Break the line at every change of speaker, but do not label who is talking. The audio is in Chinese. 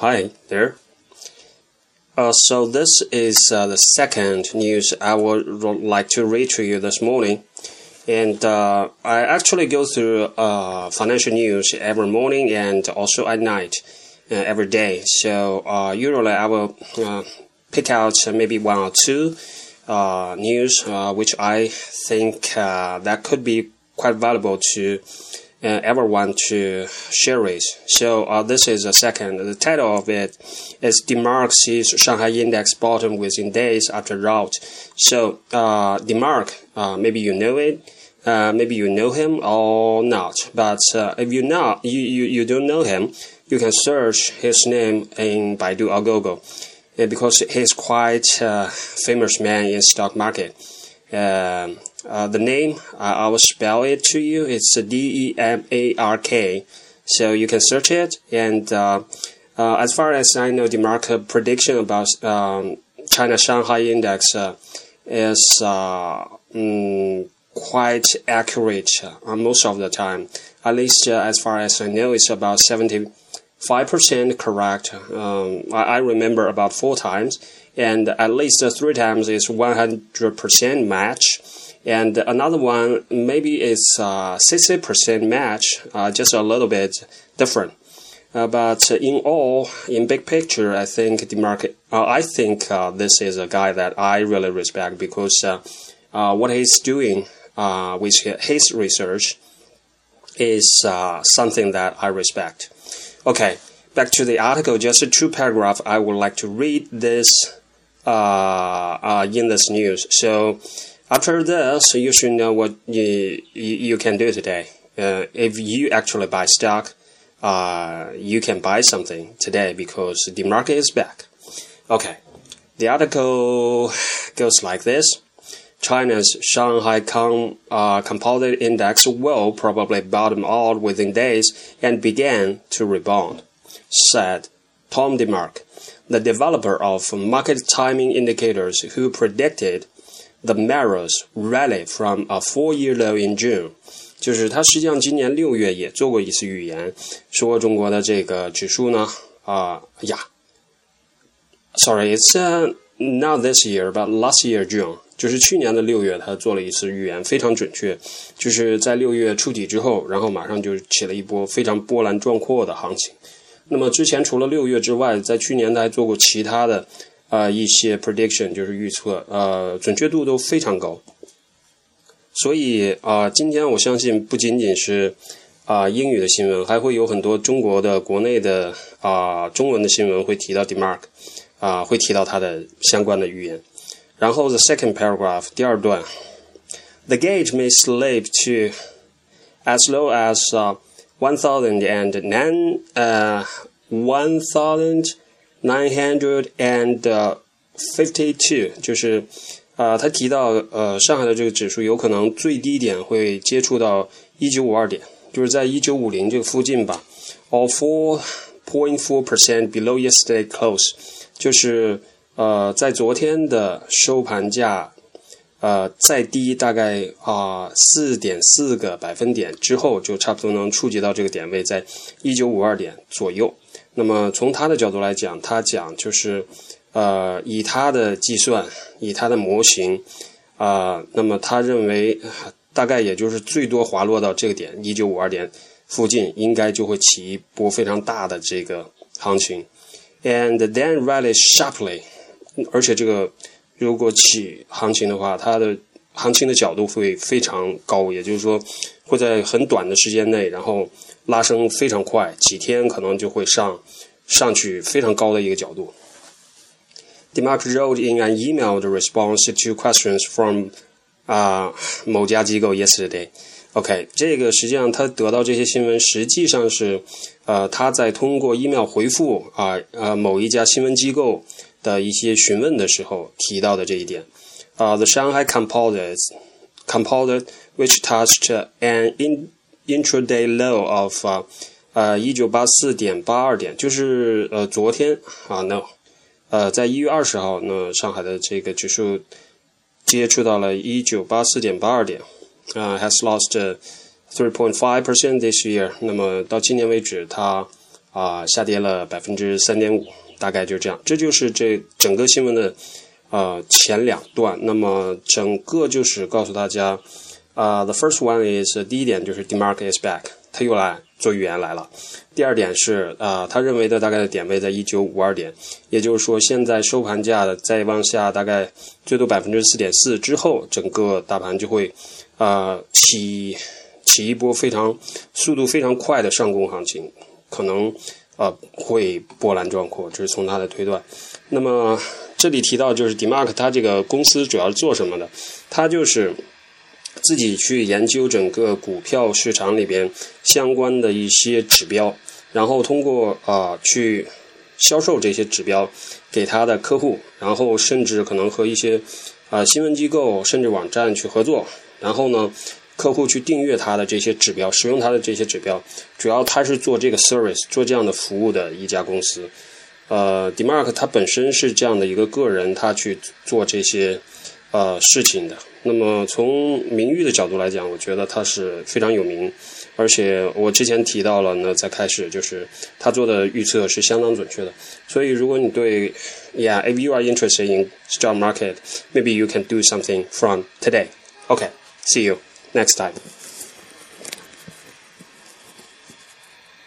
Hi there. Uh, so this is uh, the second news I would like to read to you this morning, and uh, I actually go through uh, financial news every morning and also at night uh, every day. So uh, usually I will pick out maybe one or two news which I think that could be quite valuable to uh, everyone to share it. So uh, this is the second. The title of it is DeMark sees Shanghai index bottom within days after rout. So uh, DeMark, uh, maybe you know it. Uh, maybe you know him or not, but uh, if you not you, you, you don't know him, you can search his name in Baidu or Google, because he's quite a famous man in stock market. Um, uh, the name, uh, I will spell it to you. It's D E M A R K. So you can search it. And uh, uh as far as I know, the market prediction about um, China Shanghai Index uh, is mm, quite accurate most of the time. At least as far as I know, it's about 75% correct. Um, I, I remember about four times. And at least three times is 100% match and another one maybe it's uh, 60% match, uh, just a little bit different. Uh, but in all, in big picture, I think the market. Uh, I think uh, this is a guy that I really respect because what he's doing with his research is something that I respect. Okay, back to the article. Just a two paragraph. I would like to read this in this news. So. After this, you should know what you, you can do today. Uh, if you actually buy stock, uh, you can buy something today because the market is back. Okay, the article goes like this. China's Shanghai Com, uh, Composite Index will probably bottom out within days and begin to rebound, said Tom DeMark, the developer of market timing indicators who predicted The Marrows rally from a four-year low in June，就是他实际上今年六月也做过一次预言，说中国的这个指数呢，啊呀，sorry，it's not this year but last year June，就是去年的六月他做了一次预言，非常准确，就是在六月触底之后，然后马上就起了一波非常波澜壮阔的行情。那么之前除了六月之外，在去年他还做过其他的。啊，一些 prediction 就是预测，呃，准确度都非常高。所以啊，今天我相信不仅仅是啊英语的新闻，还会有很多中国的国内的啊中文的新闻会提到 DeMark，啊会提到它的相关的预言。然后 the second paragraph 第二段，the gauge may slip to as low as one thousand and nine uh one thousand。 Nine hundred and fifty-two，就是啊，他提到呃，上海的这个指数有可能最低点会接触到一九五二点，就是在一九五零这个附近吧。Or four point four percent below yesterday close，就是呃，在昨天的收盘价呃再低大概啊四点四个百分点之后，就差不多能触及到这个点位，在一九五二点左右。那么从他的角度来讲，他讲就是，呃，以他的计算，以他的模型，啊，那么他认为大概也就是最多滑落到这个点一九五二点附近，应该就会起一波非常大的这个行情，and then rally sharply，而且这个如果起行情的话，它的行情的角度会非常高，也就是说会在很短的时间内，然后。拉升非常快，几天可能就会上上去非常高的一个角度。Demark wrote in an emailed response to questions from 啊某家机构 yesterday。OK，这个实际上他得到这些新闻，实际上是呃他在通过 email 回复啊呃某一家新闻机构的一些询问的时候提到的这一点。啊，the Shanghai Composite Composite which touched an in intraday low of 啊呃一九八四点八二点，就是呃昨天啊 no 呃在一月二十号，那上海的这个指数接触到了一九八四点八二点啊 has lost three point five percent this year。那么到今年为止，它啊下跌了百分之三点五，大概就这样。这就是这整个新闻的呃前两段。那么整个就是告诉大家啊，the first one is 第一点就是 Demark is back，他又来做预言来了。第二点是啊，他认为的大概的点位在一九五二点，也就是说现在收盘价的再往下大概最多百分之四点四之后，整个大盘就会啊起起一波非常速度非常快的上攻行情，可能啊会波澜壮阔，这是从他的推断。那么这里提到就是 Dmark 他这个公司主要是做什么的？他就是。自己去研究整个股票市场里边相关的一些指标，然后通过啊去销售这些指标给他的客户，然后甚至可能和一些啊新闻机构甚至网站去合作，然后呢客户去订阅他的这些指标，使用他的这些指标，主要他是做这个 service 做这样的服务的一家公司。呃，Demark 他本身是这样的一个个人，他去做这些。呃，事情的。那么从名誉的角度来讲，我觉得他是非常有名，而且我之前提到了呢，在开始就是他做的预测是相当准确的。所以如果你对，Yeah，if you are interested in stock market，maybe you can do something from today. Okay, see you next time.